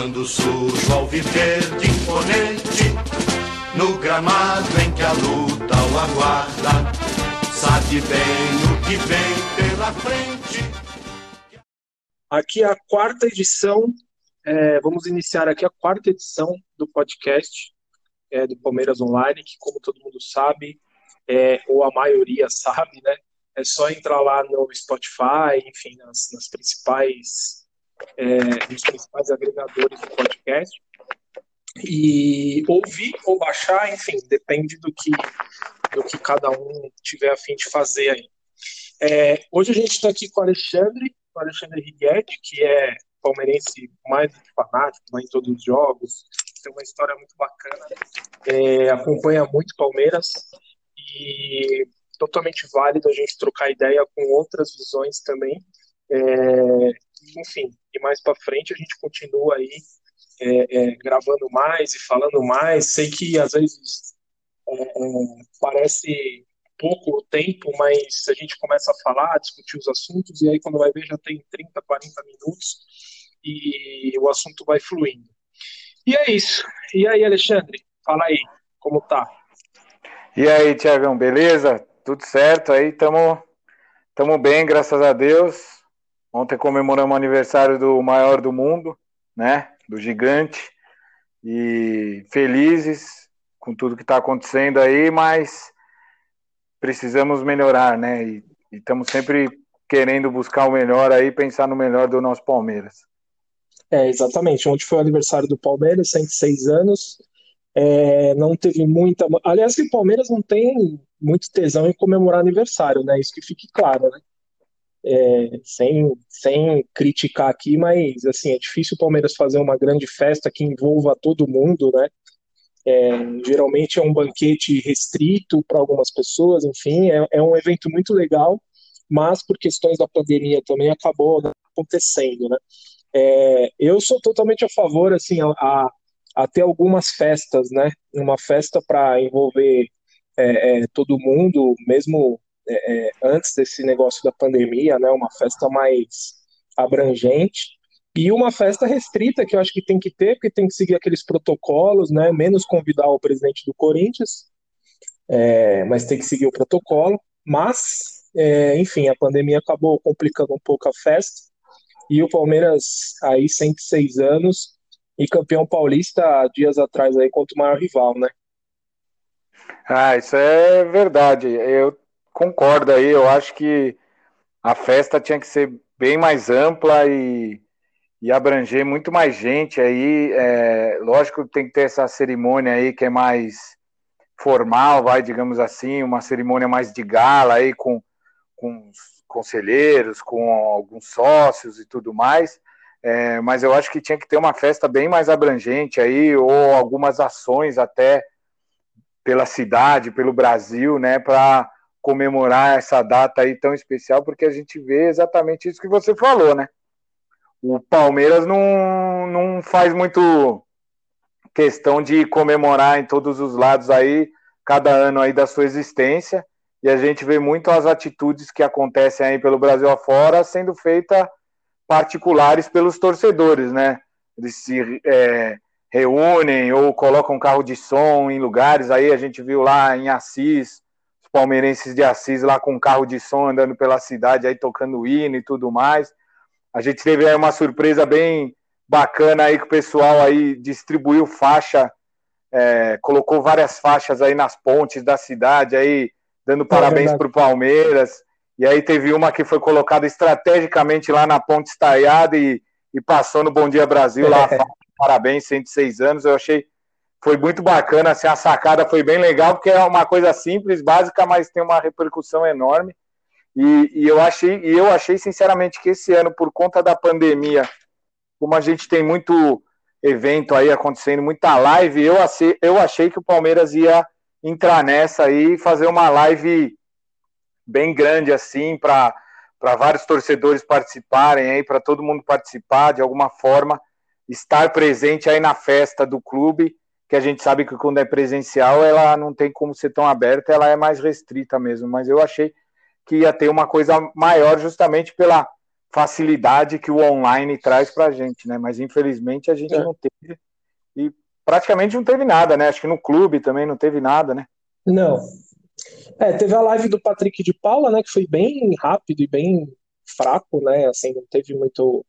Quando surge ao viver de imponente, no gramado em que a luta o aguarda, sabe bem o que vem pela frente. Aqui é a quarta edição, é, vamos iniciar aqui a quarta edição do podcast é, do Palmeiras Online, que como todo mundo sabe, é, ou a maioria sabe, né? É só entrar lá no Spotify, enfim, nas, nas principais, é, nos principais agregadores do podcast e ouvir ou baixar, enfim, depende do que do que cada um tiver a fim de fazer aí. É, hoje a gente está aqui com o Alexandre, o Alexandre Righetti, que é palmeirense mais fanático, vai em todos os jogos, tem uma história muito bacana, é, acompanha muito Palmeiras e totalmente válido a gente trocar ideia com outras visões também. É, enfim, e mais para frente a gente continua aí é, é, gravando mais e falando mais. Sei que às vezes é, parece pouco tempo, mas a gente começa a falar, a discutir os assuntos, e aí quando vai ver já tem 30, 40 minutos e o assunto vai fluindo. E é isso. E aí, Alexandre, fala aí, como tá? E aí, Tiagão, beleza? Tudo certo aí? Tamo, tamo bem, graças a Deus. Ontem comemoramos o aniversário do maior do mundo, né? Do gigante. E felizes com tudo que está acontecendo aí, mas precisamos melhorar, né? E estamos sempre querendo buscar o melhor aí, pensar no melhor do nosso Palmeiras. É, exatamente. Ontem foi o aniversário do Palmeiras, 106 anos. É, não teve muita. Aliás, que o Palmeiras não tem muito tesão em comemorar aniversário, né? Isso que fique claro, né? É, sem, sem criticar aqui, mas assim, é difícil o Palmeiras fazer uma grande festa que envolva todo mundo, né? É, geralmente é um banquete restrito para algumas pessoas, enfim, é, é, um evento muito legal, mas por questões da pandemia também acabou acontecendo, né? É, eu sou totalmente a favor, assim, a, a, a ter algumas festas, né? Uma festa para envolver é, é, todo mundo, mesmo é, é, antes desse negócio da pandemia, né? Uma festa mais abrangente e uma festa restrita que eu acho que tem que ter, porque tem que seguir aqueles protocolos, né? Menos convidar o presidente do Corinthians, é, mas tem que seguir o protocolo. Mas, enfim, a pandemia acabou complicando um pouco a festa e o Palmeiras aí 106 anos e campeão paulista dias atrás aí contra o maior rival, né? Ah, isso é verdade. Eu concordo aí. Eu acho que a festa tinha que ser bem mais ampla e, e abranger muito mais gente aí. É, lógico que tem que ter essa cerimônia aí que é mais formal, vai, digamos assim, uma cerimônia mais de gala aí com, com conselheiros, com alguns sócios e tudo mais. É, mas eu acho que tinha que ter uma festa bem mais abrangente aí, ou algumas ações até pela cidade, pelo Brasil, né, para comemorar essa data aí tão especial, porque a gente vê exatamente isso que você falou, né? O Palmeiras não, não faz muito questão de comemorar em todos os lados aí, cada ano aí da sua existência, e a gente vê muito as atitudes que acontecem aí pelo Brasil afora sendo feitas particulares pelos torcedores, né? Eles se é, reúnem ou colocam carro de som em lugares. Aí a gente viu lá em Assis, palmeirenses de Assis lá com carro de som andando pela cidade, aí tocando hino e tudo mais. A gente teve aí uma surpresa bem bacana aí que o pessoal aí distribuiu faixa, é, colocou várias faixas aí nas pontes da cidade aí dando é parabéns para o Palmeiras. E aí teve uma que foi colocada estrategicamente lá na Ponte Estaiada e, e passou no Bom Dia Brasil lá. É. Parabéns, 106 anos. Eu achei foi muito bacana, assim, a sacada foi bem legal, porque é uma coisa simples, básica, mas tem uma repercussão enorme. E, e, eu achei, e eu achei sinceramente que esse ano, por conta da pandemia, como a gente tem muito evento aí acontecendo, muita live, eu achei, eu achei que o Palmeiras ia entrar nessa aí e fazer uma live bem grande assim para para vários torcedores participarem aí, para todo mundo participar de alguma forma, estar presente aí na festa do clube, que a gente sabe que quando é presencial ela não tem como ser tão aberta, ela é mais restrita mesmo, mas eu achei que ia ter uma coisa maior justamente pela facilidade que o online traz para a gente, né? Mas infelizmente a gente é. não teve e praticamente não teve nada, né? Acho que no clube também não teve nada, né? Não. É, teve a live do Patrick de Paula, né? Que foi bem rápido e bem fraco, né? Assim, não teve muito,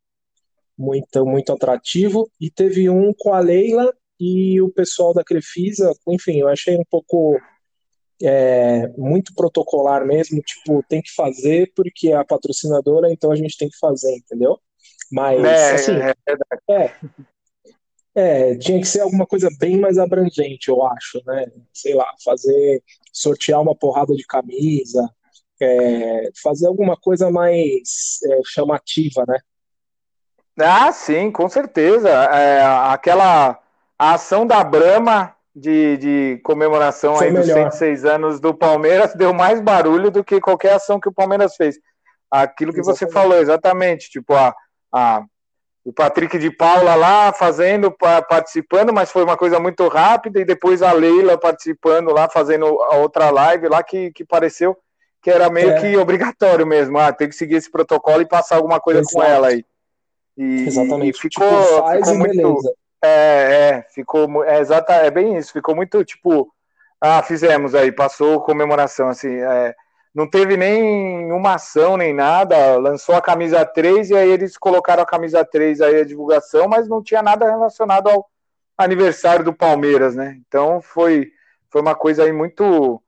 muito, muito atrativo. E teve um com a Leila e o pessoal da Crefisa. Enfim, eu achei um pouco é, muito protocolar mesmo, tipo, tem que fazer porque é a patrocinadora, então a gente tem que fazer, entendeu? Mas, é, assim, é, é, é, tinha que ser alguma coisa bem mais abrangente, eu acho, né? Sei lá, fazer, sortear uma porrada de camisa, é, fazer alguma coisa mais é, chamativa, né? Ah, sim, com certeza. É, aquela a ação da Brahma de, de comemoração aí dos 106 anos do Palmeiras deu mais barulho do que qualquer ação que o Palmeiras fez. Aquilo que exatamente. você falou, exatamente. Tipo, a, a, o Patrick de Paula lá fazendo, participando, mas foi uma coisa muito rápida, e depois a Leila participando lá, fazendo a outra live lá, que, que pareceu que era meio é. que obrigatório mesmo. Ah, tem que seguir esse protocolo e passar alguma coisa Exato. com ela aí. E, Exatamente. E ficou, tipo, faz ficou muito. Beleza. É, é, ficou, é, exata, é bem isso, ficou muito, tipo, ah, fizemos aí, passou comemoração, assim, é, não teve nem uma ação, nem nada, lançou a camisa 3 e aí eles colocaram a camisa 3 aí a divulgação, mas não tinha nada relacionado ao aniversário do Palmeiras, né, então foi, foi uma coisa aí muito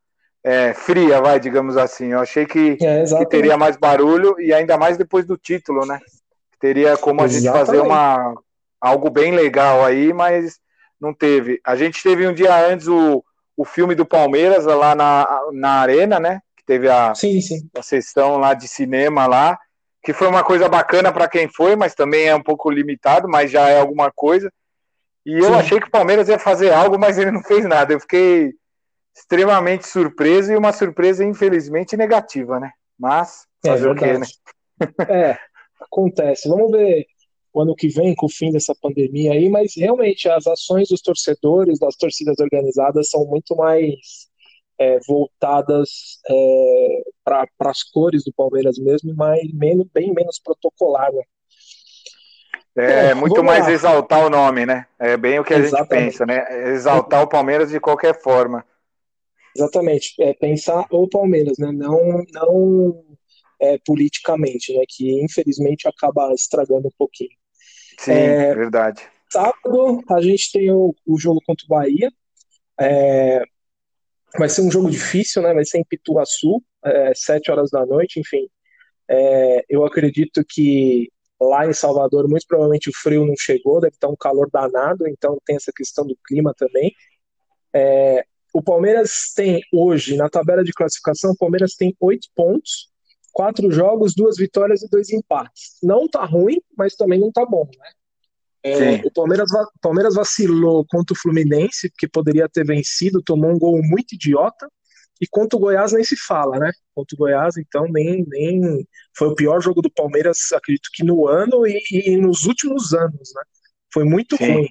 é, fria, vai, digamos assim, eu achei que, é, que teria mais barulho e ainda mais depois do título, né, teria como a exatamente. gente fazer uma algo bem legal aí, mas não teve. A gente teve um dia antes o, o filme do Palmeiras lá na, na Arena, né? Que teve a, sim, sim. a sessão lá de cinema lá, que foi uma coisa bacana para quem foi, mas também é um pouco limitado, mas já é alguma coisa. E eu sim. achei que o Palmeiras ia fazer algo, mas ele não fez nada. Eu fiquei extremamente surpreso e uma surpresa, infelizmente, negativa, né? Mas é fazer é o quê, né? É, acontece. Vamos ver o ano que vem, com o fim dessa pandemia aí, mas realmente as ações dos torcedores, das torcidas organizadas, são muito mais é, voltadas é, para as cores do Palmeiras mesmo, mas menos, bem menos protocolar, né? É, muito mais lá. exaltar o nome, né? É bem o que a Exatamente. gente pensa, né? Exaltar o Palmeiras de qualquer forma. Exatamente, é pensar o Palmeiras, né? Não, não é, politicamente, né? Que infelizmente acaba estragando um pouquinho. Sim, é, verdade. Sábado a gente tem o, o jogo contra o Bahia. É, vai ser um jogo difícil, né? Vai ser em Pituaçu, é, sete horas da noite, enfim. É, eu acredito que lá em Salvador, muito provavelmente o frio não chegou, deve estar um calor danado, então tem essa questão do clima também. É, o Palmeiras tem hoje, na tabela de classificação, o Palmeiras tem oito pontos, quatro jogos, duas vitórias e dois empates. Não tá ruim, mas também não tá bom, né? É, o Palmeiras, Palmeiras vacilou contra o Fluminense, que poderia ter vencido, tomou um gol muito idiota. E contra o Goiás nem se fala, né? Contra o Goiás, então, nem, nem foi o pior jogo do Palmeiras, acredito que no ano e, e nos últimos anos, né? Foi muito Sim. ruim.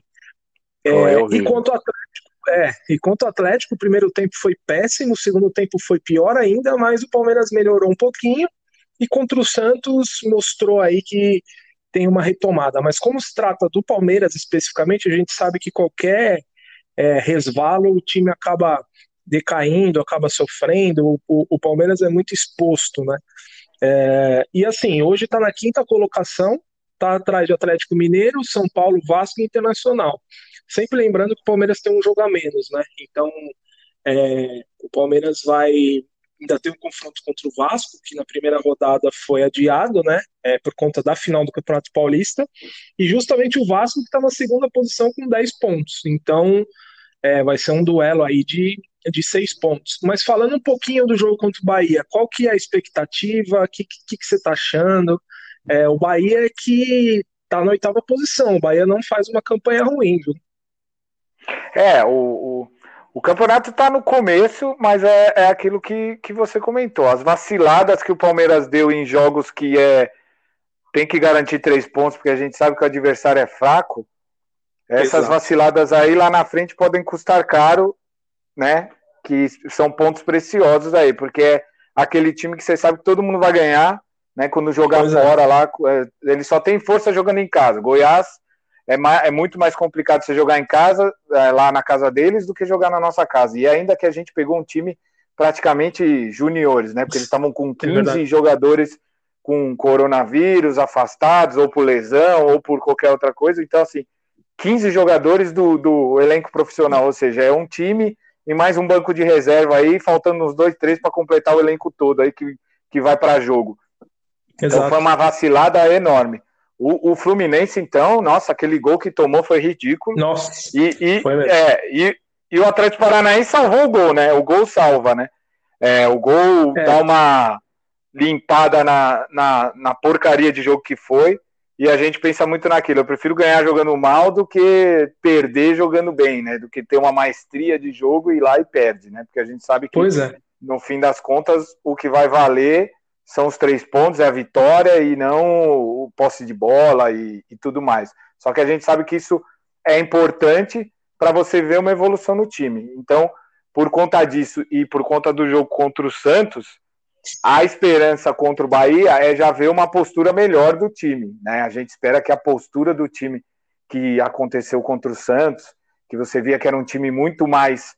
É, e contra o Atlético, é, e contra o Atlético, o primeiro tempo foi péssimo, o segundo tempo foi pior ainda, mas o Palmeiras melhorou um pouquinho e contra o Santos mostrou aí que tem uma retomada. Mas como se trata do Palmeiras especificamente, a gente sabe que qualquer é, resvalo o time acaba decaindo, acaba sofrendo. O, o, o Palmeiras é muito exposto, né? É, e assim, hoje está na quinta colocação, está atrás de Atlético Mineiro, São Paulo, Vasco e Internacional. Sempre lembrando que o Palmeiras tem um jogo a menos, né? Então, é, o Palmeiras vai ainda ter um confronto contra o Vasco, que na primeira rodada foi adiado, né? É, por conta da final do Campeonato Paulista, e justamente o Vasco que está na segunda posição com 10 pontos. Então, é, vai ser um duelo aí de, de seis pontos. Mas falando um pouquinho do jogo contra o Bahia, qual que é a expectativa? O que, que, que, você está achando? É, o Bahia é que está na oitava posição. O Bahia não faz uma campanha ruim, viu? É, o, o, o campeonato está no começo, mas é, é aquilo que, que você comentou. As vaciladas que o Palmeiras deu em jogos que é tem que garantir três pontos, porque a gente sabe que o adversário é fraco. Essas Exato. vaciladas aí lá na frente podem custar caro, né? Que são pontos preciosos aí, porque é aquele time que você sabe que todo mundo vai ganhar né? Quando jogar pois é. fora é. lá, ele só tem força jogando em casa. Goiás é, mais, é muito mais complicado você jogar em casa, é, lá na casa deles, do que jogar na nossa casa. E ainda que a gente pegou um time praticamente juniores, né? Porque eles estavam com 15 é jogadores com coronavírus, afastados, ou por lesão, ou por qualquer outra coisa. Então, assim, 15 jogadores do, do elenco profissional, ou seja, é um time e mais um banco de reserva aí, faltando uns dois, três para completar o elenco todo aí que, que vai para jogo. Então, Exato. Então foi uma vacilada enorme. O, o, Fluminense, então, nossa, aquele gol que tomou foi ridículo. Nossa. E, e, é, e, e, o Atlético Paranaense salvou o gol, né? O gol salva, né? É, o gol é. dá uma limpada na, na, na porcaria de jogo que foi. E a gente pensa muito naquilo. Eu prefiro ganhar jogando mal do que perder jogando bem, né? Do que ter uma maestria de jogo e ir lá e perde, né? Porque a gente sabe que, é. no fim das contas, o que vai valer são os três pontos, é a vitória e não o posse de bola e, e tudo mais. Só que a gente sabe que isso é importante para você ver uma evolução no time. Então, por conta disso e por conta do jogo contra o Santos, a esperança contra o Bahia é já ver uma postura melhor do time. Né? A gente espera que a postura do time que aconteceu contra o Santos, que você via que era um time muito mais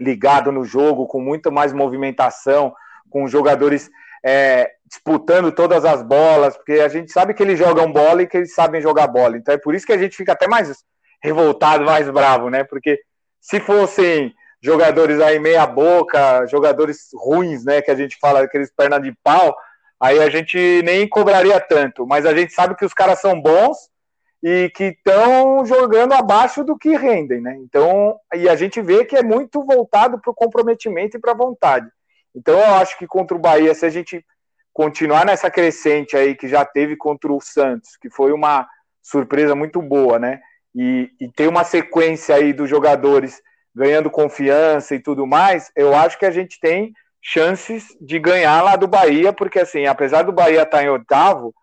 ligado no jogo, com muito mais movimentação, com jogadores é, disputando todas as bolas, porque a gente sabe que eles jogam bola e que eles sabem jogar bola. Então é por isso que a gente fica até mais revoltado, mais bravo, né? Porque se fossem jogadores aí meia boca, jogadores ruins, né, que a gente fala, aqueles perna de pau, aí a gente nem cobraria tanto, mas a gente sabe que os caras são bons e que estão jogando abaixo do que rendem, né? Então, e a gente vê que é muito voltado para o comprometimento e para a vontade. Então, eu acho que contra o Bahia, se a gente continuar nessa crescente aí que já teve contra o Santos, que foi uma surpresa muito boa, né? E, e tem uma sequência aí dos jogadores ganhando confiança e tudo mais, eu acho que a gente tem chances de ganhar lá do Bahia, porque assim, apesar do Bahia estar em oitavo,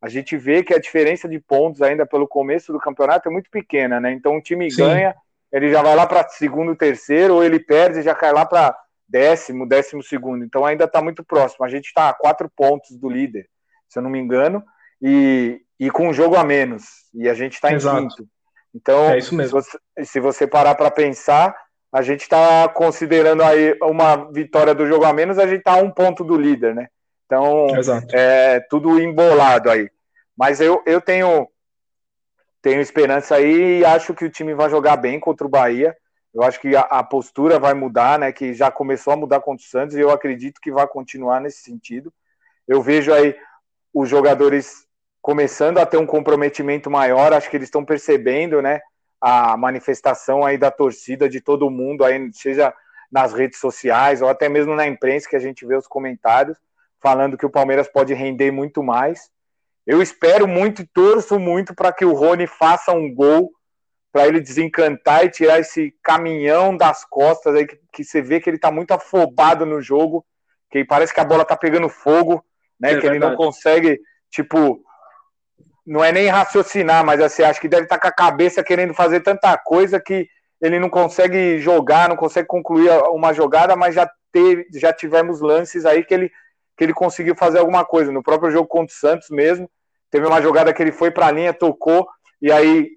a gente vê que a diferença de pontos ainda pelo começo do campeonato é muito pequena, né? Então o time Sim. ganha, ele já vai lá para segundo, terceiro, ou ele perde e já cai lá para décimo, décimo segundo. Então ainda está muito próximo. A gente está a quatro pontos do líder, se eu não me engano, e, e com um jogo a menos. E a gente está em quinto. Então, é. Se você, se você parar para pensar, a gente está considerando aí uma vitória do jogo a menos, a gente está a um ponto do líder, né? Então, é tudo embolado aí. Mas eu, eu tenho, tenho esperança aí e acho que o time vai jogar bem contra o Bahia. Eu acho que a, a, postura vai mudar, né? Que já começou a mudar contra o Santos e eu acredito que vai continuar nesse sentido. Eu vejo aí os jogadores começando a ter um comprometimento maior, acho que eles estão percebendo, né, a manifestação aí da torcida de todo mundo, aí, seja nas redes sociais ou até mesmo na imprensa, que a gente vê os comentários falando que o Palmeiras pode render muito mais. Eu espero muito e torço muito para que o Rony faça um gol para ele desencantar e tirar esse caminhão das costas aí que, que você vê que ele está muito afobado no jogo, que parece que a bola está pegando fogo, né? É que verdade. ele não consegue, tipo, não é nem raciocinar, mas assim, acho que deve estar com a cabeça querendo fazer tanta coisa que ele não consegue jogar, não consegue concluir uma jogada, mas já, teve, já tivemos lances aí que ele, que ele conseguiu fazer alguma coisa. No próprio jogo contra o Santos mesmo, teve uma jogada que ele foi para a linha, tocou, e aí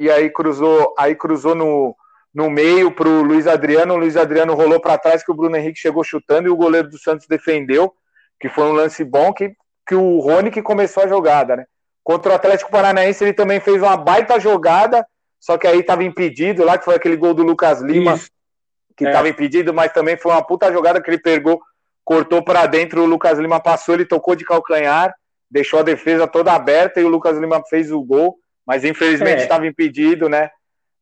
e aí cruzou, aí cruzou no, no meio para o Luiz Adriano, o Luiz Adriano rolou para trás que o Bruno Henrique chegou chutando e o goleiro do Santos defendeu, que foi um lance bom que que o Rony que começou a jogada, né? Contra o Atlético Paranaense ele também fez uma baita jogada, só que aí estava impedido lá, que foi aquele gol do Lucas Lima, Isso. que estava é. impedido, mas também foi uma puta jogada que ele pegou, cortou para dentro, o Lucas Lima passou, ele tocou de calcanhar, deixou a defesa toda aberta e o Lucas Lima fez o gol, mas infelizmente estava é. impedido, né?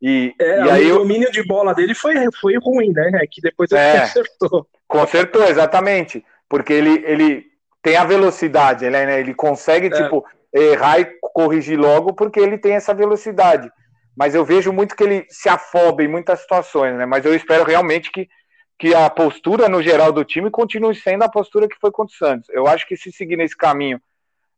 E, é, e aí o domínio de bola dele foi, foi ruim, né? É que depois ele é, consertou. Consertou, exatamente. Porque ele, ele tem a velocidade, ele, né? ele consegue, é. tipo, errar e corrigir logo porque ele tem essa velocidade. Mas eu vejo muito que ele se afoba em muitas situações, né? Mas eu espero realmente que, que a postura no geral do time continue sendo a postura que foi contra o Santos. Eu acho que se seguir nesse caminho,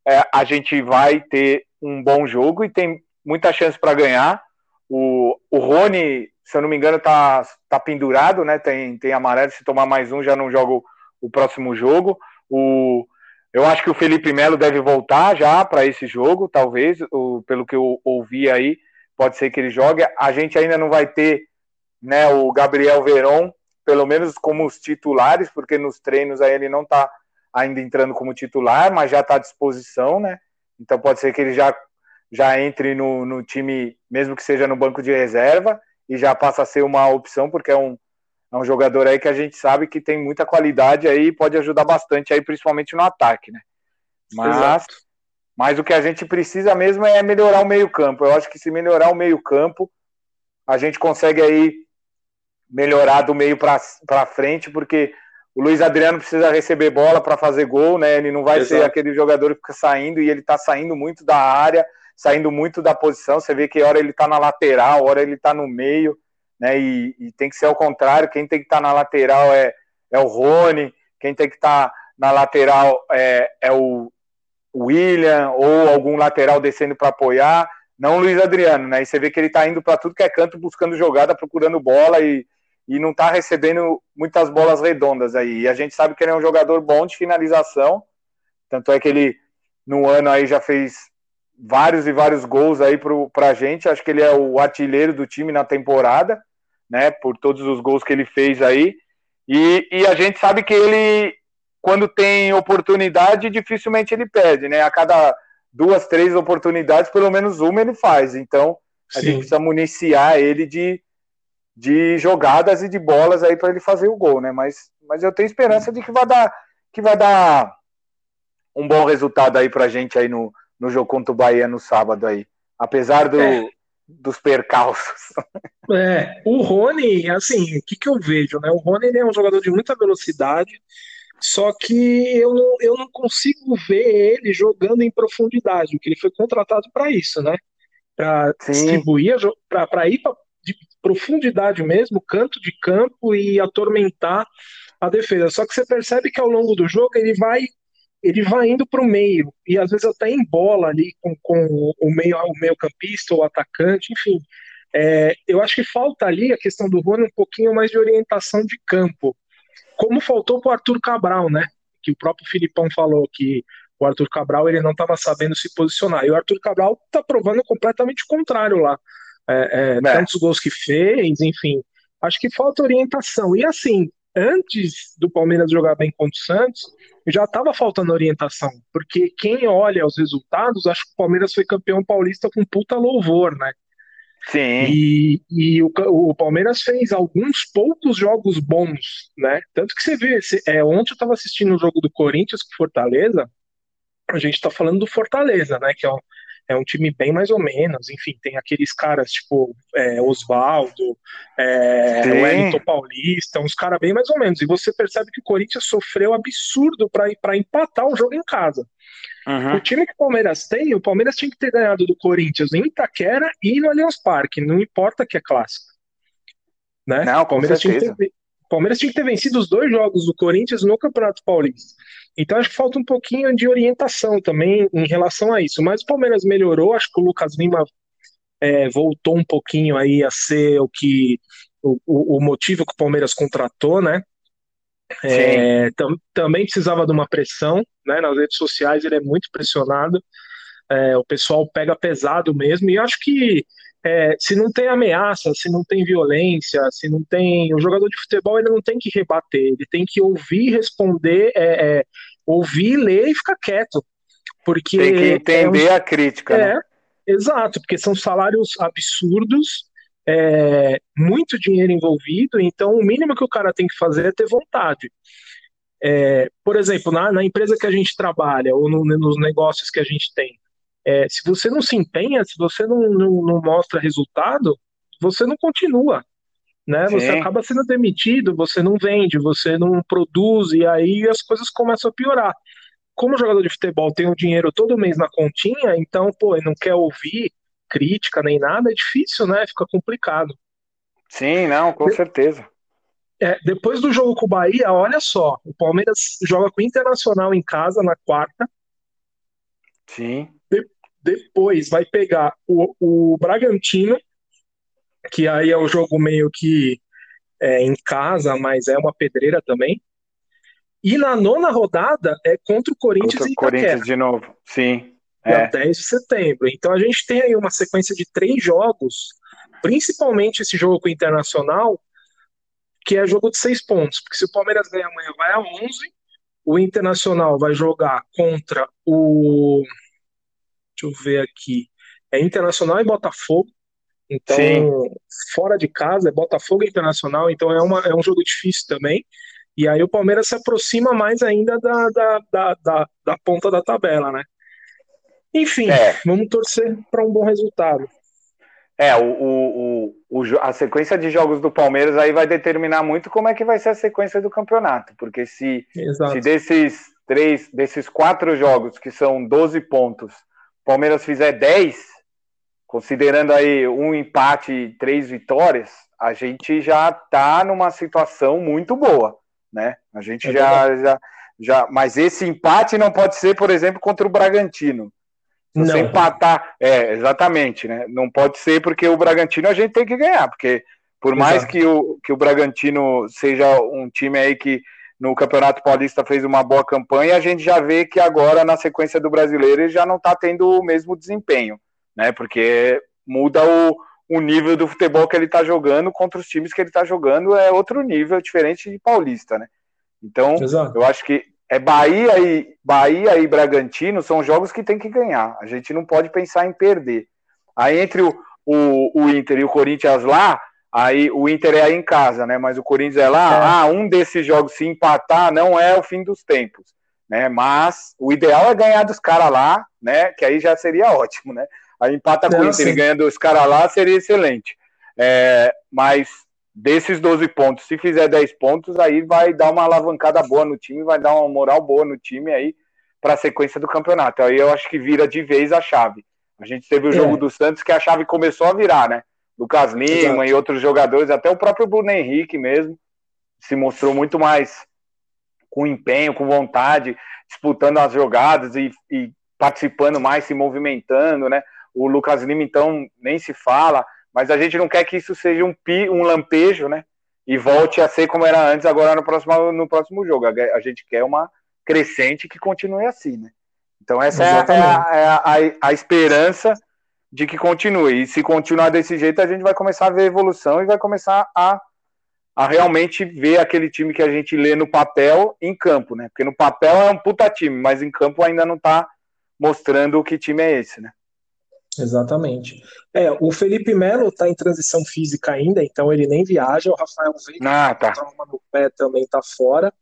é, a gente vai ter um bom jogo e tem muita chance para ganhar. O, o Rony, se eu não me engano, tá, tá pendurado, né? Tem, tem amarelo. Se tomar mais um, já não joga o, o próximo jogo. O, Eu acho que o Felipe Melo deve voltar já para esse jogo, talvez, o, pelo que eu ouvi aí, pode ser que ele jogue. A gente ainda não vai ter né, o Gabriel Veron, pelo menos como os titulares, porque nos treinos aí ele não está ainda entrando como titular, mas já está à disposição, né? Então pode ser que ele já, já entre no, no time, mesmo que seja no banco de reserva, e já passa a ser uma opção, porque é um, é um jogador aí que a gente sabe que tem muita qualidade aí e pode ajudar bastante aí, principalmente no ataque, né? Mas, mas o que a gente precisa mesmo é melhorar o meio-campo. Eu acho que se melhorar o meio-campo, a gente consegue aí melhorar do meio para frente, porque o Luiz Adriano precisa receber bola para fazer gol, né? Ele não vai Exato. ser aquele jogador que fica saindo e ele está saindo muito da área, saindo muito da posição. Você vê que hora ele está na lateral, hora ele está no meio né? E, e, tem que ser ao contrário, quem tem que estar tá na lateral é, é o Rony, quem tem que estar tá na lateral é, é o William, ou algum lateral descendo para apoiar, não o Luiz Adriano, né? E você vê que ele está indo para tudo que é canto, buscando jogada, procurando bola e, e não está recebendo muitas bolas redondas aí. E a gente sabe que ele é um jogador bom de finalização, tanto é que ele no ano aí já fez vários e vários gols aí para a gente. Acho que ele é o artilheiro do time na temporada né, por todos os gols que ele fez aí. E, e a gente sabe que ele, quando tem oportunidade, dificilmente ele perde, né? A cada duas, três oportunidades, pelo menos uma ele faz. Então, a Sim. gente precisa municiar ele de, de jogadas e de bolas aí para ele fazer o gol, né? Mas, mas eu tenho esperança de que vai dar que vai dar um bom resultado aí pra gente aí no, no jogo contra o Bahia no sábado aí. Apesar do, é dos percalços. É, o Rony, assim, o que, que eu vejo, né? O Rony ele é um jogador de muita velocidade, só que eu não, eu não consigo ver ele jogando em profundidade, porque ele foi contratado para isso, né? Para distribuir, para ir para de profundidade mesmo, canto de campo e atormentar a defesa. Só que você percebe que ao longo do jogo ele vai ele vai indo para o meio e às vezes até em bola ali com, com o meio o meio campista ou atacante, enfim. É, eu acho que falta ali a questão do Rony um pouquinho mais de orientação de campo, como faltou para o Arthur Cabral, né? Que o próprio Filipão falou que o Arthur Cabral ele não estava sabendo se posicionar. E o Arthur Cabral está provando completamente o contrário lá. É, é, é, tantos gols que fez, enfim. Acho que falta orientação. E assim, antes do Palmeiras jogar bem contra o Santos, já estava faltando orientação, porque quem olha os resultados, acho que o Palmeiras foi campeão paulista com puta louvor, né? Sim. E, e o, o, Palmeiras fez alguns poucos jogos bons, né? Tanto que você vê, você, é, ontem eu estava assistindo o jogo do Corinthians com Fortaleza, a gente está falando do Fortaleza, né? Que é um, é um time bem mais ou menos, enfim, tem aqueles caras tipo é, Oswaldo, é, Wellington Paulista, uns caras bem mais ou menos, e você percebe que o Corinthians sofreu absurdo para empatar o jogo em casa. Uhum. O time que o Palmeiras tem, o Palmeiras tinha que ter ganhado do Corinthians em Itaquera e no Allianz Parque, não importa que é clássico. Né? Não, o Palmeiras, tinha que ter, Palmeiras tinha que ter vencido os dois jogos do Corinthians no Campeonato Paulista. Então acho que falta um pouquinho de orientação também em relação a isso. Mas o Palmeiras melhorou, acho que o Lucas Lima é, voltou um pouquinho aí a ser o que o, o motivo que o Palmeiras contratou, né? É, tam, também precisava de uma pressão, né? Nas redes sociais ele é muito pressionado. É, o pessoal pega pesado mesmo, e acho que é, se não tem ameaça, se não tem violência, se não tem. O jogador de futebol ele não tem que rebater, ele tem que ouvir, responder, é, é, ouvir, ler e ficar quieto. Porque tem que entender é um... a crítica. É, né? exato, porque são salários absurdos, é, muito dinheiro envolvido, então o mínimo que o cara tem que fazer é ter vontade. É, por exemplo, na, na, empresa que a gente trabalha, ou no, nos negócios que a gente tem, é, se você não se empenha, se você não, não, não mostra resultado, você não continua. Né? Você acaba sendo demitido, você não vende, você não produz, e aí as coisas começam a piorar. Como jogador de futebol tem o dinheiro todo mês na continha, então, pô, não quer ouvir crítica nem nada, é difícil, né? Fica complicado. Sim, não, com certeza. É, depois do jogo com o Bahia, olha só, o Palmeiras joga com o Internacional em casa na quarta. Sim. Depois vai pegar o, o Bragantino, que aí é o jogo meio que é, em casa, mas é uma pedreira também. E na nona rodada é contra o Corinthians Contra e o Corinthians de novo. Sim. É. 10 de setembro. Então a gente tem aí uma sequência de três jogos, principalmente esse jogo com o Internacional, que é jogo de seis pontos. Porque se o Palmeiras ganhar amanhã, vai a 11. O Internacional vai jogar contra o. Deixa eu ver aqui. É Internacional e Botafogo. Então, Sim. fora de casa, é Botafogo e Internacional. Então, é, uma, é um jogo difícil também. E aí, o Palmeiras se aproxima mais ainda da, da, da, da, da ponta da tabela, né? Enfim, É. vamos torcer para um bom resultado. É, o, o, o, a sequência de jogos do Palmeiras aí vai determinar muito como é que vai ser a sequência do campeonato. Porque se, Exato. se desses três, desses quatro jogos, que são 12 pontos, Palmeiras fizer 10, considerando aí um empate e três vitórias, a gente já tá numa situação muito boa, né? A gente É já, já, já. Mas esse empate não pode ser, por exemplo, contra o Bragantino. Se você empatar, é, exatamente, né? Não pode ser porque o Bragantino a gente tem que ganhar, porque por mais Exato. que o, que o Bragantino seja um time aí que no Campeonato Paulista fez uma boa campanha, a gente já vê que agora na sequência do brasileiro ele já não está tendo o mesmo desempenho, né? Porque muda o, o nível do futebol que ele está jogando contra os times que ele está jogando, é outro nível diferente de Paulista, né? Então, Exato. eu acho que é Bahia e Bahia e Bragantino são jogos que tem que ganhar. A gente não pode pensar em perder. Aí entre o, o, o Inter e o Corinthians lá, aí o Inter é aí em casa, né? Mas o Corinthians é lá. É. Ah, um desses jogos se empatar não é o fim dos tempos, né? Mas o ideal é ganhar dos caras lá, né? Que aí já seria ótimo, né? Aí empata com o Inter sim. e ganha dos caras lá seria excelente. É, mas desses 12 pontos, se fizer 10 pontos, aí vai dar uma alavancada boa no time, vai dar uma moral boa no time aí para a sequência do campeonato. Aí eu acho que vira de vez a chave. A gente teve o É. jogo do Santos que a chave começou a virar, né? Lucas Lima Exato. e outros jogadores, até o próprio Bruno Henrique mesmo, se mostrou muito mais com empenho, com vontade, disputando as jogadas e, e participando mais, se movimentando, né? O Lucas Lima, então, nem se fala, mas a gente não quer que isso seja um, pi, um lampejo, né? E volte a ser como era antes, agora no próximo, no próximo jogo. A, gente quer uma crescente que continue assim, né? Então, essa é, a, é, a, é a, a, esperança de que continue. E se continuar desse jeito, a gente vai começar a ver evolução e vai começar a, a realmente ver aquele time que a gente lê no papel em campo, né? Porque no papel é um puta time, mas em campo ainda não tá mostrando que time é esse, né? Exatamente. É, o Felipe Melo está em transição física ainda, então ele nem viaja. O Rafael Veiga, ah, tá. trauma no pé, também está fora.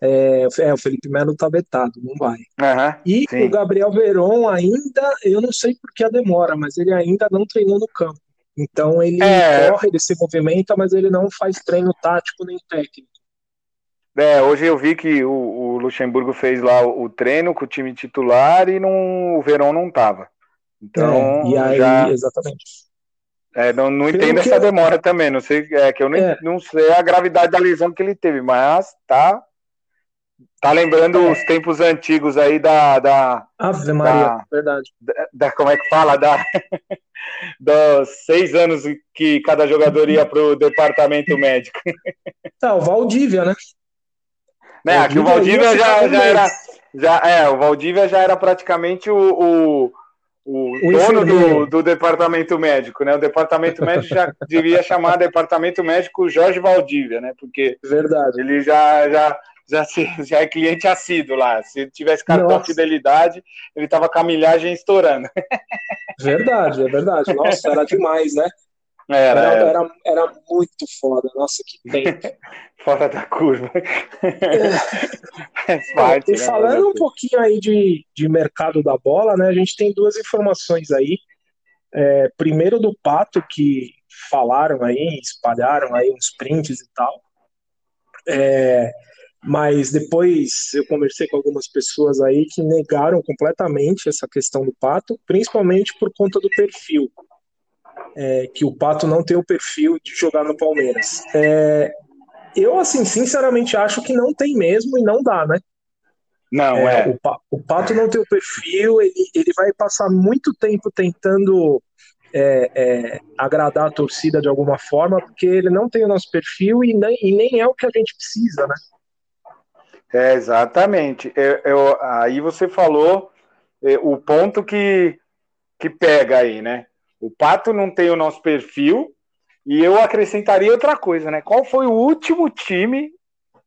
É, é, o Felipe Melo está vetado, não vai. Uhum, e sim. o Gabriel Veron ainda, eu não sei por que a demora, mas ele ainda não treinou no campo. Então ele é... corre, ele se movimenta, mas ele não faz treino tático nem técnico. É, hoje eu vi que o, o Luxemburgo fez lá o, o, treino com o time titular e não, o Verón não estava. Então, é, e aí, já, exatamente. É, não, não entendo essa demora também, não sei, é que eu nem, É. não sei a gravidade da lesão que ele teve, mas tá tá lembrando É. os tempos antigos aí da da, Ave Maria, verdade. da, da- como é que fala da dos seis anos que cada jogador ia pro departamento médico, Tá, o Valdívia, né? né? Aqui o Valdívia Valdívia ia já, já era já é, o Valdívia já era praticamente o, o, o O dono do, do departamento médico, né? O departamento médico já devia chamar departamento médico Jorge Valdívia, né? Porque Verdade. ele já já já, se- já é cliente assíduo lá. Se tivesse cartão Nossa. fidelidade, ele tava com a milhagem estourando. Verdade, é verdade. Nossa, era demais, né? Era, Era, era era, muito foda. Nossa, que tempo. fora da curva. Bom, parte, e né? falando um pouquinho aí de, de mercado da bola, né? A gente tem duas informações aí. É, primeiro do Pato, que falaram aí, espalharam aí uns prints e tal. É, mas depois eu conversei com algumas pessoas aí que negaram completamente essa questão do Pato, principalmente por conta do perfil. É, que o Pato não tem o perfil de jogar no Palmeiras. É, eu, assim, sinceramente acho que não tem mesmo e não dá, né? Não, É, é. o, Pa- o Pato não tem o perfil, ele, ele vai passar muito tempo tentando é, é, agradar a torcida de alguma forma, porque ele não tem o nosso perfil e nem, e nem é o que a gente precisa, né? É, exatamente. Eu, eu, aí você falou é, o ponto que, que pega aí, né? O Pato não tem o nosso perfil, e eu acrescentaria outra coisa, né? Qual foi o último time,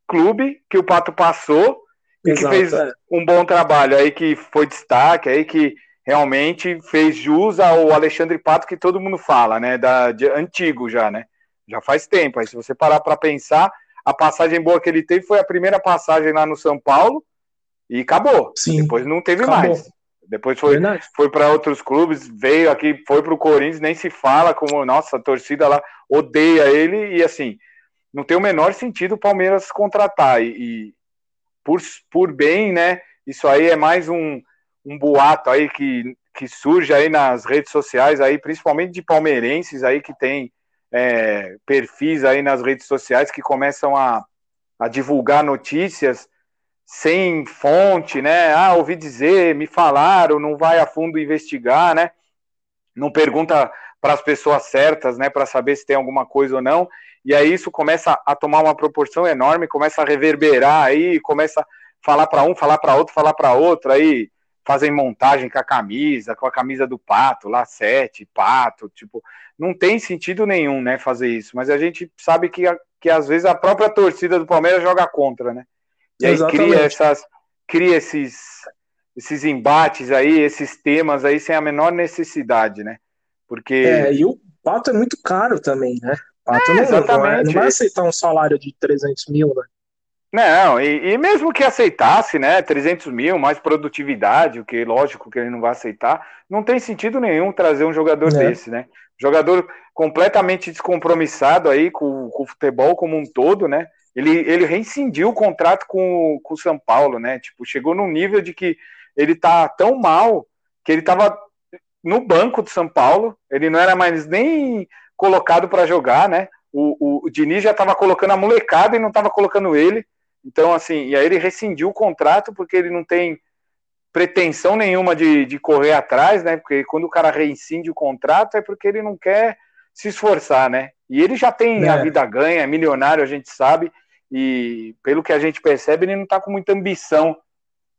clube, que o Pato passou e Exato, que fez é. um bom trabalho aí, que foi destaque, aí que realmente fez jus ao Alexandre Pato que todo mundo fala, né? Da, de, antigo já, né? Já faz tempo. Aí se você parar para pensar, a passagem boa que ele teve foi a primeira passagem lá no São Paulo e acabou. Sim, Depois não teve acabou. mais. Depois foi, foi para outros clubes, veio aqui, foi para o Corinthians, nem se fala como, nossa, a torcida lá odeia ele e assim, não tem o menor sentido o Palmeiras contratar. E, e por, por bem, né? Isso aí é mais um, um boato aí que, que surge aí nas redes sociais, aí, principalmente de palmeirenses aí que tem é, perfis aí nas redes sociais que começam a, a divulgar notícias sem fonte, né? Ah, ouvi dizer, me falaram, não vai a fundo investigar, né? Não pergunta para as pessoas certas, né, para saber se tem alguma coisa ou não. E aí isso começa a tomar uma proporção enorme, começa a reverberar aí, começa a falar para um, falar para outro, falar para outro, aí fazem montagem com a camisa, com a camisa do pato, lá sete, pato, tipo, não tem sentido nenhum, né, fazer isso. Mas a gente sabe que, que às vezes a própria torcida do Palmeiras joga contra, né? E aí Exatamente. cria essas, cria esses, esses embates aí, esses temas aí sem a menor necessidade, né? Porque. É, e o pato é muito caro também, né? Pato é, não, exatamente. Não, não vai aceitar um salário de 300 mil, né? Não, e, e, mesmo que aceitasse, né, 300 mil, mais produtividade, o que lógico que ele não vai aceitar, não tem sentido nenhum trazer um jogador é. desse, né? Jogador completamente descompromissado aí com, com o futebol como um todo, né? Ele, ele reincidiu o contrato com, com o São Paulo, né? Tipo, chegou num nível de que ele tá tão mal que ele tava no banco do São Paulo, ele não era mais nem colocado para jogar, né? O, o, o Diniz já estava colocando a molecada e não estava colocando ele. Então, assim, e aí ele rescindiu o contrato porque ele não tem pretensão nenhuma de, de correr atrás, né? Porque quando o cara reincide o contrato é porque ele não quer se esforçar, né? E ele já tem é. a vida ganha, é milionário, a gente sabe, e pelo que a gente percebe, ele não está com muita ambição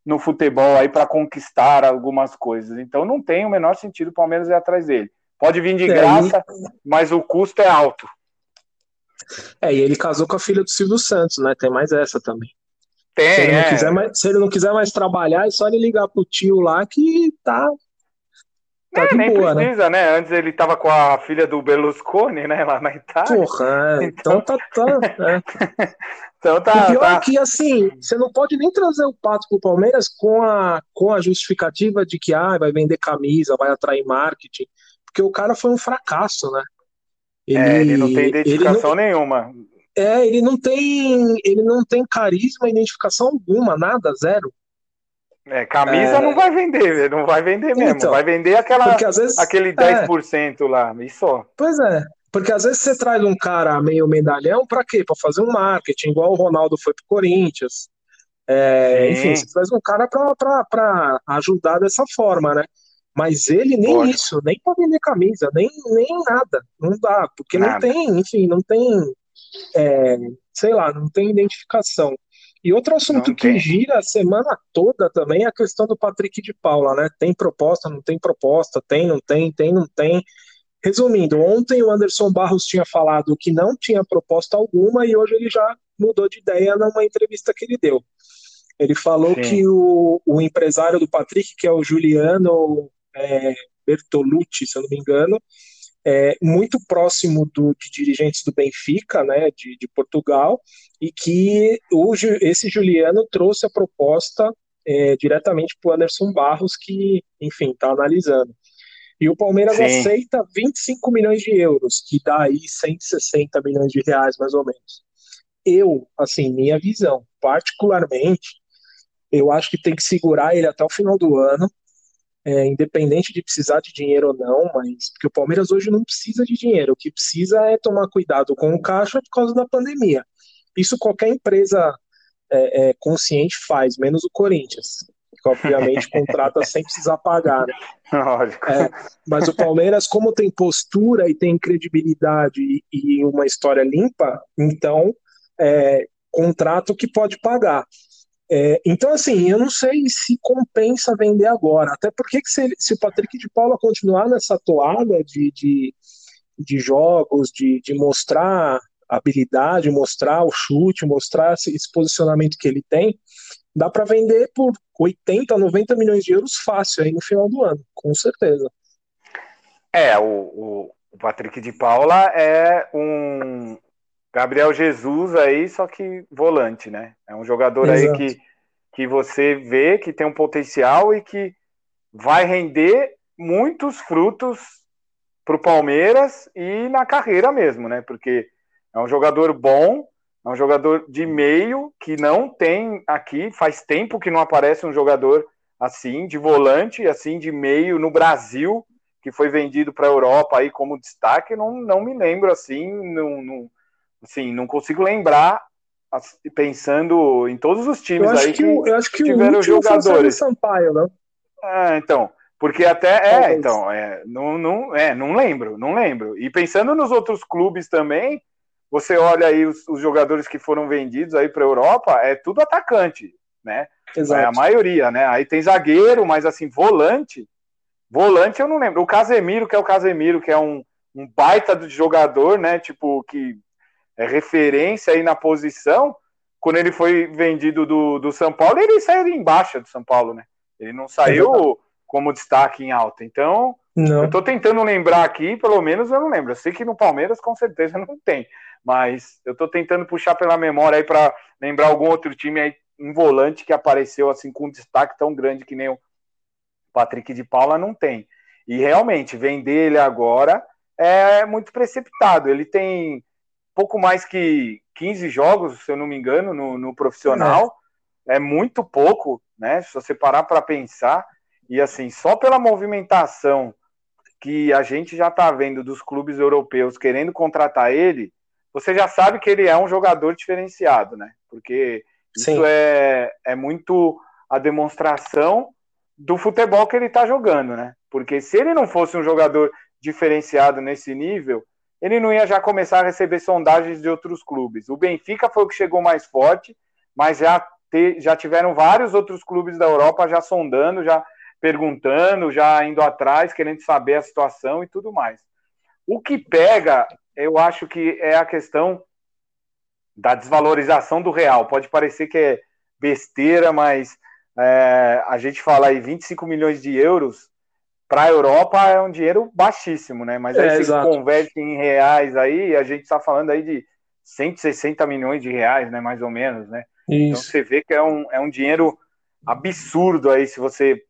no futebol aí para conquistar algumas coisas. Então não tem o menor sentido o Palmeiras ir atrás dele. Pode vir de é, graça, e... mas o custo é alto. É, e ele casou com a filha do Silvio Santos, né? Tem mais essa também. Tem, se ele, é. quiser mais, se ele não quiser mais trabalhar, é só ele ligar pro tio lá que tá Tá é, nem boa, né? precisa, né? né? Antes ele estava com a filha do Berlusconi, né? Lá na Itália. Porra, é. então, então tá. tá é. então tá. O pior tá. é que, assim, você não pode nem trazer o Pato pro Palmeiras com a, com a justificativa de que ah, vai vender camisa, vai atrair marketing. Porque o cara foi um fracasso, né? Ele, é, ele não tem identificação não, nenhuma. É, ele não tem. Ele não tem carisma, identificação alguma, nada, zero. É, camisa é... não vai vender, não vai vender mesmo. Então, vai vender aquela, vezes, aquele 10% é... lá, e só. Pois é. Porque às vezes você traz um cara meio medalhão para quê? Para fazer um marketing, igual o Ronaldo foi pro Corinthians. É, enfim, você traz um cara para ajudar dessa forma, né? Mas ele nem isso, nem para vender camisa, nem, nem nada. Não dá, porque nada. não tem, enfim, não tem, é, sei lá, não tem identificação. E outro assunto que gira a semana toda também é a questão do Patrick de Paula, né? Tem proposta, não tem proposta, tem, não tem, tem, não tem. Resumindo, ontem o Anderson Barros tinha falado que não tinha proposta alguma e hoje ele já mudou de ideia numa entrevista que ele deu. Ele falou Sim. que o, o, empresário do Patrick, que é o Juliano é, Bertolucci, se eu não me engano, é muito próximo do, de dirigentes do Benfica, né, de, de Portugal, e que o, esse Juliano trouxe a proposta é, diretamente para o Anderson Barros, que, enfim, está analisando. E o Palmeiras Sim. aceita 25 milhões de euros, que dá aí 160 milhões de reais, mais ou menos. Eu, assim, minha visão, particularmente, eu acho que tem que segurar ele até o final do ano, é, independente de precisar de dinheiro ou não, mas porque o Palmeiras hoje não precisa de dinheiro, o que precisa é tomar cuidado com o caixa por causa da pandemia. Isso qualquer empresa é, é, consciente faz, menos o Corinthians, que obviamente contrata sem precisar pagar. Né? É, mas o Palmeiras, como tem postura e tem credibilidade e, e uma história limpa, então é, contrato que pode pagar. É, então, assim, eu não sei se compensa vender agora. Até porque que se, se o Patrick de Paula continuar nessa toada de, de, de jogos, de, de mostrar habilidade, mostrar o chute, mostrar esse, posicionamento que ele tem, dá para vender por 80, 90 milhões de euros fácil aí no final do ano, com certeza. É, o, o Patrick de Paula é um Gabriel Jesus aí, só que volante, né? É um jogador Exato. aí que, que você vê que tem um potencial e que vai render muitos frutos para o Palmeiras e na carreira mesmo, né? Porque é um jogador bom, é um jogador de meio que não tem aqui, faz tempo que não aparece um jogador assim, de volante, assim, de meio no Brasil, que foi vendido para a Europa aí como destaque, não, não me lembro assim, não, não assim, não consigo lembrar pensando em todos os times eu aí que, que eu acho que tiveram o jogadores. Sampaio, né? Ah, então, porque até é, então, é, não, não, é, não lembro, não lembro. E pensando nos outros clubes também, você olha aí os, os jogadores que foram vendidos aí para a Europa, é tudo atacante, né? Exato. É a maioria, né? Aí tem zagueiro, mas assim, volante, volante eu não lembro. O Casemiro, que é o Casemiro, que é um, um baita de jogador, né? Tipo, que é referência aí na posição, quando ele foi vendido do, do São Paulo, ele saiu em baixa do São Paulo, né? Ele não saiu é como destaque em alta. Então, não. eu tô tentando lembrar aqui, pelo menos eu não lembro. Eu sei que no Palmeiras com certeza não tem, mas eu tô tentando puxar pela memória aí para lembrar algum outro time aí, um volante que apareceu assim com um destaque tão grande que nem o Patrick de Paula não tem. E realmente, vender ele agora é muito precipitado. Ele tem pouco mais que 15 jogos, se eu não me engano, no, no profissional. É. é. muito pouco, né? Se você parar para pensar. E assim, só pela movimentação que a gente já está vendo dos clubes europeus querendo contratar ele, você já sabe que ele é um jogador diferenciado, né? Porque isso é, é muito a demonstração do futebol que ele está jogando, né? Porque se ele não fosse um jogador diferenciado nesse nível, ele não ia já começar a receber sondagens de outros clubes. O Benfica foi o que chegou mais forte, mas já, te, já tiveram vários outros clubes da Europa já sondando, já perguntando, já indo atrás, querendo saber a situação e tudo mais. O que pega, eu acho que é a questão da desvalorização do real. Pode parecer que é besteira, mas é, a gente fala aí 25 milhões de euros para a Europa é um dinheiro baixíssimo, né? Mas aí é, se converte em reais aí, a gente está falando aí de 160 milhões de reais, né? Mais ou menos, né? Então Isso. Então você vê que é um, é um dinheiro absurdo aí se você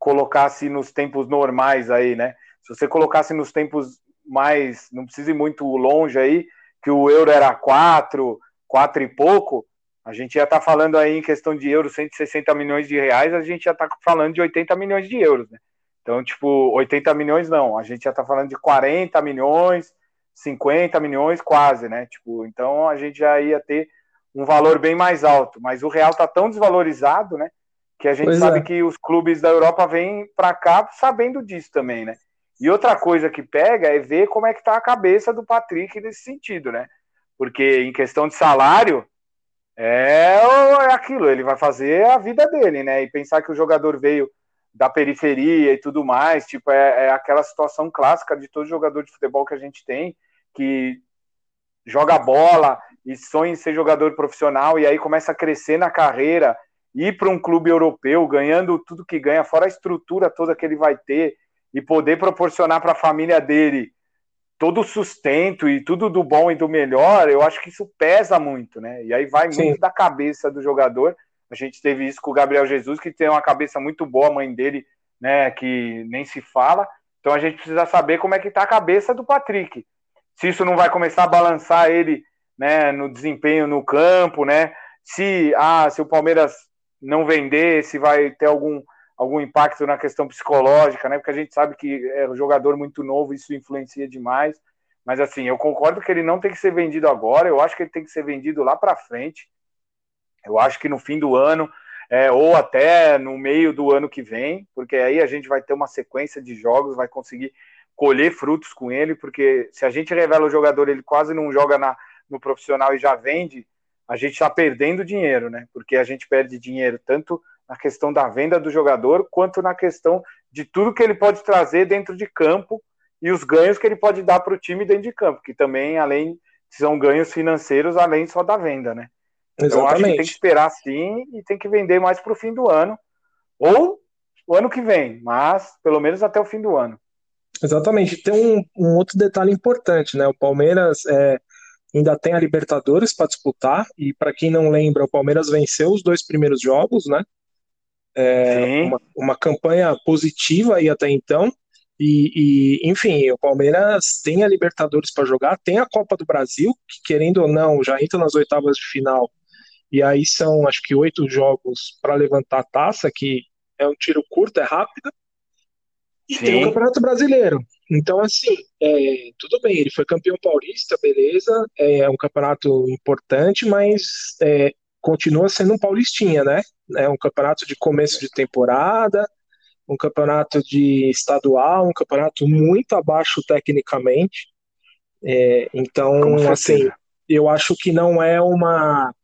colocasse nos tempos normais aí, né? Se você colocasse nos tempos mais, não precisa ir muito longe aí, que o euro era 4, 4 e pouco, a gente já está falando aí em questão de euros, 160 milhões de reais, a gente já está falando de 80 milhões de euros, né? Então, tipo, 80 milhões não, a gente já tá falando de 40 milhões, 50 milhões quase, né? Tipo, então a gente já ia ter um valor bem mais alto, mas o real tá tão desvalorizado, né? Que a gente pois sabe é. que os clubes da Europa vêm para cá sabendo disso também, né? E outra coisa que pega é ver como é que tá a cabeça do Patrick nesse sentido, né? Porque em questão de salário, é, é aquilo, ele vai fazer a vida dele, né? E pensar que o jogador veio da periferia e tudo mais, tipo, é, é, aquela situação clássica de todo jogador de futebol que a gente tem, que joga bola e sonha em ser jogador profissional e aí começa a crescer na carreira, ir para um clube europeu, ganhando tudo que ganha, fora a estrutura toda que ele vai ter e poder proporcionar para a família dele todo o sustento e tudo do bom e do melhor, eu acho que isso pesa muito, né? E aí vai Sim. muito da cabeça do jogador a gente teve isso com o Gabriel Jesus, que tem uma cabeça muito boa, a mãe dele, né, que nem se fala. Então a gente precisa saber como é que está a cabeça do Patrick. Se isso não vai começar a balançar ele, né, no desempenho no campo, né? Se ah, se o Palmeiras não vender, se vai ter algum algum impacto na questão psicológica, né? Porque a gente sabe que é um jogador muito novo, isso influencia demais. Mas assim, eu concordo que ele não tem que ser vendido agora, eu acho que ele tem que ser vendido lá para frente. Eu acho que no fim do ano, é, ou até no meio do ano que vem, porque aí a gente vai ter uma sequência de jogos, vai conseguir colher frutos com ele, porque se a gente revela o jogador, ele quase não joga na, no profissional e já vende, a gente está perdendo dinheiro, né? Porque a gente perde dinheiro tanto na questão da venda do jogador, quanto na questão de tudo que ele pode trazer dentro de campo e os ganhos que ele pode dar para o time dentro de campo, que também, além, são ganhos financeiros, além só da venda, né? Então, acho que tem que esperar sim e tem que vender mais para o fim do ano. Ou o ano que vem, mas pelo menos até o fim do ano. Exatamente. Tem um, um outro detalhe importante, né? O Palmeiras é, ainda tem a Libertadores para disputar, e para quem não lembra, o Palmeiras venceu os dois primeiros jogos, né? É, uma, uma, campanha positiva aí até então. E, e, enfim, o Palmeiras tem a Libertadores para jogar, tem a Copa do Brasil, que querendo ou não, já entra nas oitavas de final. E aí são, acho que, oito jogos para levantar a taça, que é um tiro curto, é rápido. E Sim. tem o Campeonato Brasileiro. Então, assim, é, tudo bem, ele foi campeão paulista, beleza, é um campeonato importante, mas é, continua sendo um paulistinha, né? É um campeonato de começo de temporada, um campeonato de estadual, um campeonato muito abaixo tecnicamente. É, então, assim, eu acho que não é uma,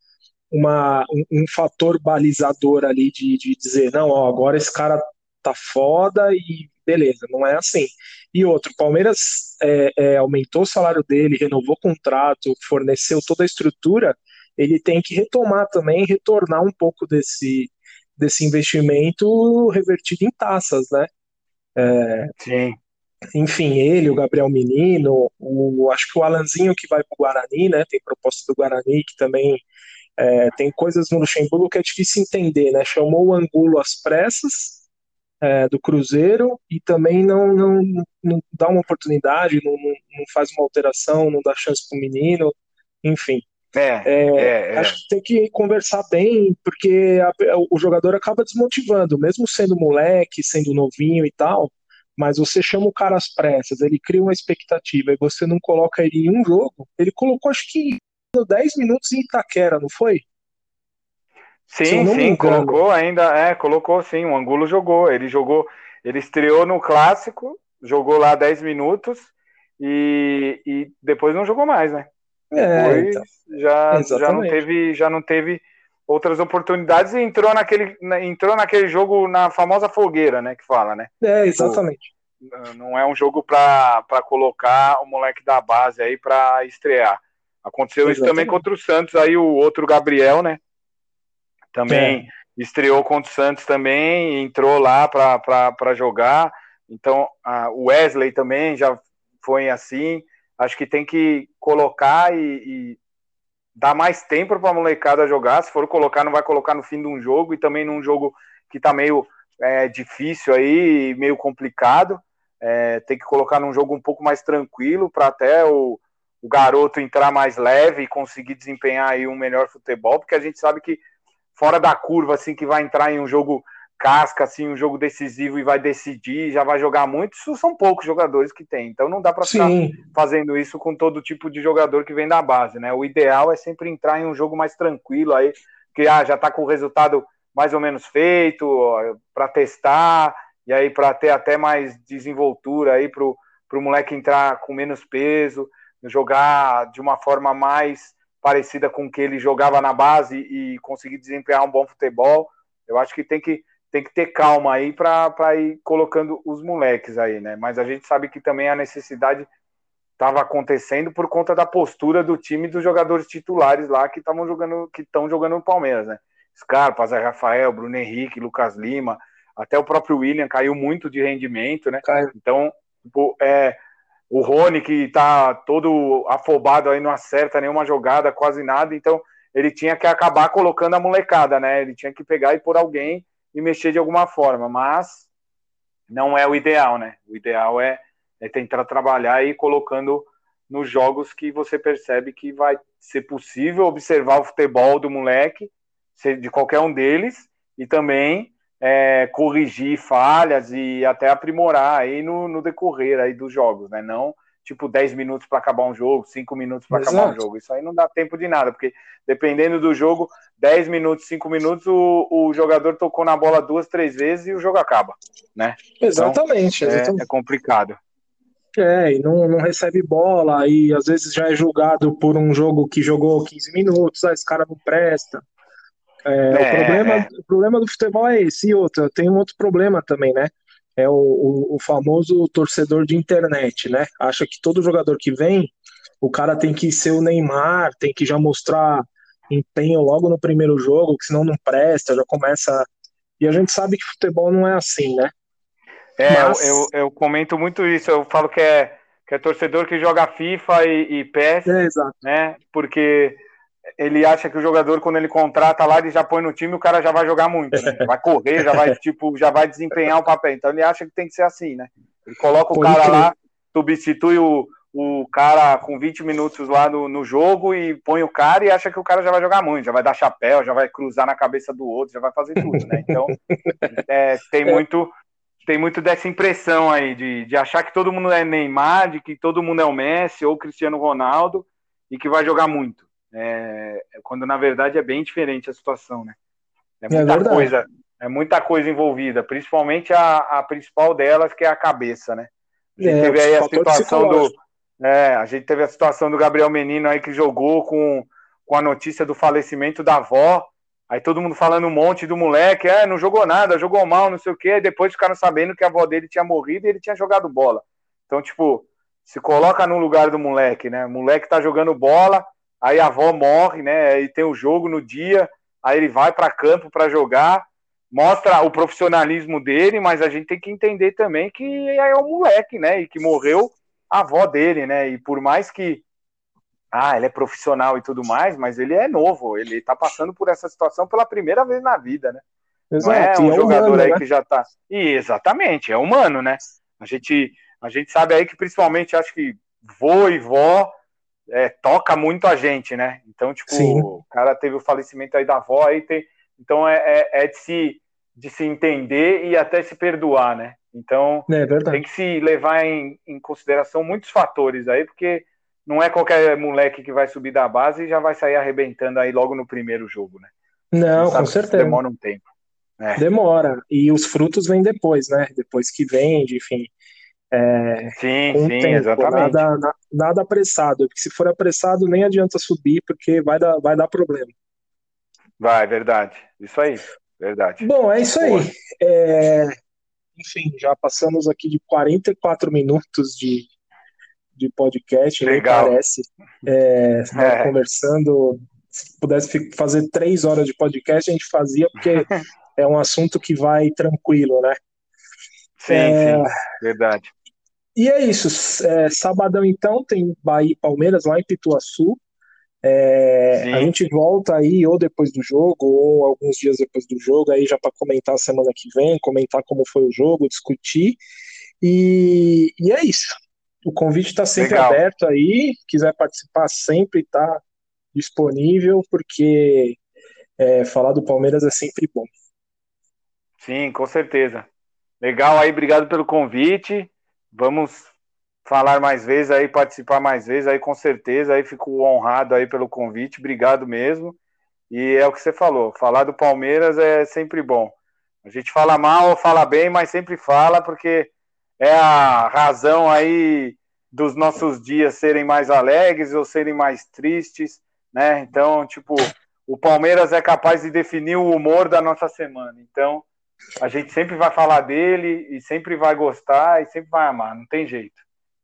uma um, um fator balizador ali de, de dizer, não, ó, agora esse cara tá foda e beleza, não é assim. E outro, o Palmeiras é, é, aumentou o salário dele, renovou o contrato, forneceu toda a estrutura, ele tem que retomar também, retornar um pouco desse, desse investimento revertido em taças, né? É, Sim. Enfim, ele, o Gabriel Menino, o, acho que o Alanzinho que vai para o Guarani, né? Tem proposta do Guarani que também é, tem coisas no Luxemburgo que é difícil entender, né? Chamou o Angulo às pressas, é, do Cruzeiro e também não, não, não dá uma oportunidade, não, não, não faz uma alteração, não dá chance para o menino, enfim. É, é, é, é, acho que tem que conversar bem, porque a, o jogador acaba desmotivando, mesmo sendo moleque, sendo novinho e tal, mas você chama o cara às pressas, ele cria uma expectativa e você não coloca ele em um jogo. Ele colocou, acho que 10 minutos em Itaquera, não foi? Sim, sim, colocou ainda, é, colocou sim, o Angulo jogou, ele jogou, ele estreou no clássico, jogou lá 10 minutos e, e depois não jogou mais, né? É, depois então, já, já não teve, já não teve outras oportunidades e entrou naquele, entrou naquele jogo na famosa fogueira, né, que fala, né? É, exatamente. não é um jogo para colocar o moleque da base aí para estrear. Aconteceu exatamente. isso também contra o Santos, aí o outro Gabriel, né? também é. estreou contra o Santos também, entrou lá para jogar. Então, o Wesley também já foi assim. Acho que tem que colocar e, e dar mais tempo para a molecada jogar. Se for colocar, não vai colocar no fim de um jogo e também num jogo que está meio é, difícil aí, meio complicado. É, tem que colocar num jogo um pouco mais tranquilo para até o, o garoto entrar mais leve e conseguir desempenhar aí um melhor futebol, porque a gente sabe que fora da curva, assim, que vai entrar em um jogo casca, assim, um jogo decisivo e vai decidir, já vai jogar muito, isso são poucos jogadores que tem. Então não dá para ficar fazendo isso com todo tipo de jogador que vem da base, né? O ideal é sempre entrar em um jogo mais tranquilo aí, que ah, já tá com o resultado mais ou menos feito para testar e aí para ter até mais desenvoltura aí pro pro moleque entrar com menos peso, jogar de uma forma mais parecida com o que ele jogava na base e conseguir desempenhar um bom futebol. Eu acho que tem que, tem que ter calma aí para ir colocando os moleques aí, né? Mas a gente sabe que também a necessidade estava acontecendo por conta da postura do time dos jogadores titulares lá que estavam jogando, que estão jogando no Palmeiras, né? Scarpa, Zé Rafael, Bruno Henrique, Lucas Lima, até o próprio William caiu muito de rendimento, né? Caiu. Então, tipo, é, o Rony, que tá todo afobado aí, não acerta nenhuma jogada, quase nada, então ele tinha que acabar colocando a molecada, né? Ele tinha que pegar e pôr alguém e mexer de alguma forma, mas não é o ideal, né? O ideal é, é tentar trabalhar e colocando nos jogos que você percebe que vai ser possível observar o futebol do moleque, de qualquer um deles, e também é, corrigir falhas e até aprimorar aí no, no, decorrer aí dos jogos, né? Não tipo 10 minutos para acabar um jogo, 5 minutos para acabar um jogo. Isso aí não dá tempo de nada, porque dependendo do jogo, 10 minutos, 5 minutos, o, o jogador tocou na bola duas, três vezes e o jogo acaba, né? Exatamente, então, exatamente. É, é complicado. É, e não, não recebe bola, e às vezes já é julgado por um jogo que jogou 15 minutos, ah, esse cara não presta. É, é, o, problema, é. o problema do futebol é esse. E outra, tem um outro problema também, né? É o, o, o, famoso torcedor de internet, né? Acha que todo jogador que vem, o cara tem que ser o Neymar, tem que já mostrar empenho logo no primeiro jogo, que senão não presta, já começa. E a gente sabe que futebol não é assim, né? É, Mas... eu, eu, eu, comento muito isso, eu falo que é, que é torcedor que joga FIFA e, e PES, é, né? Porque ele acha que o jogador, quando ele contrata lá, ele já põe no time, o cara já vai jogar muito, né? Vai correr, já vai, tipo, já vai desempenhar o papel. Então ele acha que tem que ser assim, né? Ele coloca o cara lá, substitui o, o cara com 20 minutos lá no, no jogo e põe o cara e acha que o cara já vai jogar muito, já vai dar chapéu, já vai cruzar na cabeça do outro, já vai fazer tudo, né? Então é, tem muito tem muito dessa impressão aí de, de achar que todo mundo é Neymar, de que todo mundo é o Messi ou Cristiano Ronaldo e que vai jogar muito. É, quando na verdade é bem diferente a situação, né? É, é muita é coisa, é muita coisa envolvida, principalmente a, a principal delas que é a cabeça, né? A gente é, teve aí a situação do, é, a gente teve a situação do Gabriel Menino aí que jogou com, com a notícia do falecimento da avó. Aí todo mundo falando um monte do moleque, é, não jogou nada, jogou mal, não sei o quê. Depois ficaram sabendo que a avó dele tinha morrido e ele tinha jogado bola. Então, tipo, se coloca no lugar do moleque, né? O moleque tá jogando bola, aí a avó morre, né? E tem o jogo no dia, aí ele vai para campo para jogar, mostra o profissionalismo dele, mas a gente tem que entender também que é um moleque, né? E que morreu a avó dele, né? E por mais que ah, ele é profissional e tudo mais, mas ele é novo, ele tá passando por essa situação pela primeira vez na vida, né? Exato, Não é um é jogador humano, aí né? que já tá. E exatamente, é humano, né? A gente, a gente sabe aí que principalmente acho que vô e vó é, toca muito a gente, né? Então, tipo, Sim. o cara teve o falecimento aí da avó, aí tem. Então é, é, é, de, se, de se entender e até se perdoar, né? Então é tem que se levar em, em consideração muitos fatores aí, porque não é qualquer moleque que vai subir da base e já vai sair arrebentando aí logo no primeiro jogo, né? Não, com certeza. Demora um tempo. É. Demora. E os frutos vêm depois, né? Depois que vende, enfim. É, sim, sim, tempo, exatamente. Nada, nada, apressado, porque se for apressado nem adianta subir, porque vai dar, vai dar problema. Vai, verdade. Isso aí, verdade. Bom, é isso aí. É, enfim, já passamos aqui de 44 minutos de, de podcast, Legal. nem parece. É, é. Conversando, se pudesse fazer três horas de podcast, a gente fazia, porque é um assunto que vai tranquilo, né? Sim, é, sim, verdade. E é isso. É, sabadão, então, tem Bahia e Palmeiras lá em Pituaçu. É, a gente volta aí ou depois do jogo, ou alguns dias depois do jogo, aí já para comentar a semana que vem, comentar como foi o jogo, discutir. E, e é isso. O convite está sempre Legal. aberto aí. Quiser participar, sempre está disponível, porque é, falar do Palmeiras é sempre bom. Sim, com certeza. Legal aí, obrigado pelo convite. Vamos falar mais vezes aí, participar mais vezes aí, com certeza. Aí fico honrado aí pelo convite, obrigado mesmo. E é o que você falou, falar do Palmeiras é sempre bom. A gente fala mal ou fala bem, mas sempre fala, porque é a razão aí dos nossos dias serem mais alegres ou serem mais tristes, né? Então, tipo, o Palmeiras é capaz de definir o humor da nossa semana. Então, a gente sempre vai falar dele e sempre vai gostar e sempre vai amar, não tem jeito.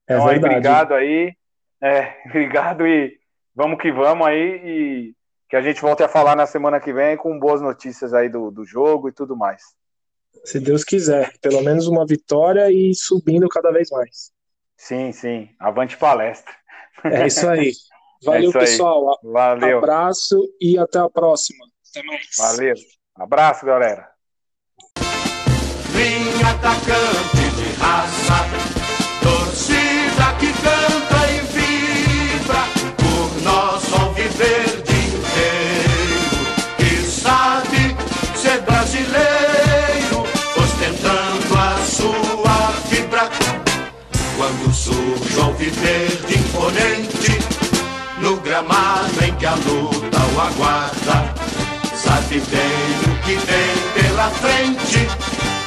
É então, aí, obrigado aí. É, obrigado e vamos que vamos aí e que a gente volte a falar na semana que vem com boas notícias aí do, do jogo e tudo mais. Se Deus quiser, pelo menos uma vitória e subindo cada vez mais. Sim, sim. Avante palestra. É isso aí. Valeu, é isso aí. pessoal. Valeu. Abraço e até a próxima. Até mais. Valeu. Abraço, galera. Vim atacante de raça, torcida que canta e vibra por nosso alviverde inteiro, que sabe ser brasileiro, ostentando a sua fibra. Quando surge o alviverde imponente, no gramado em que a luta o aguarda, sabe bem o que vem pela frente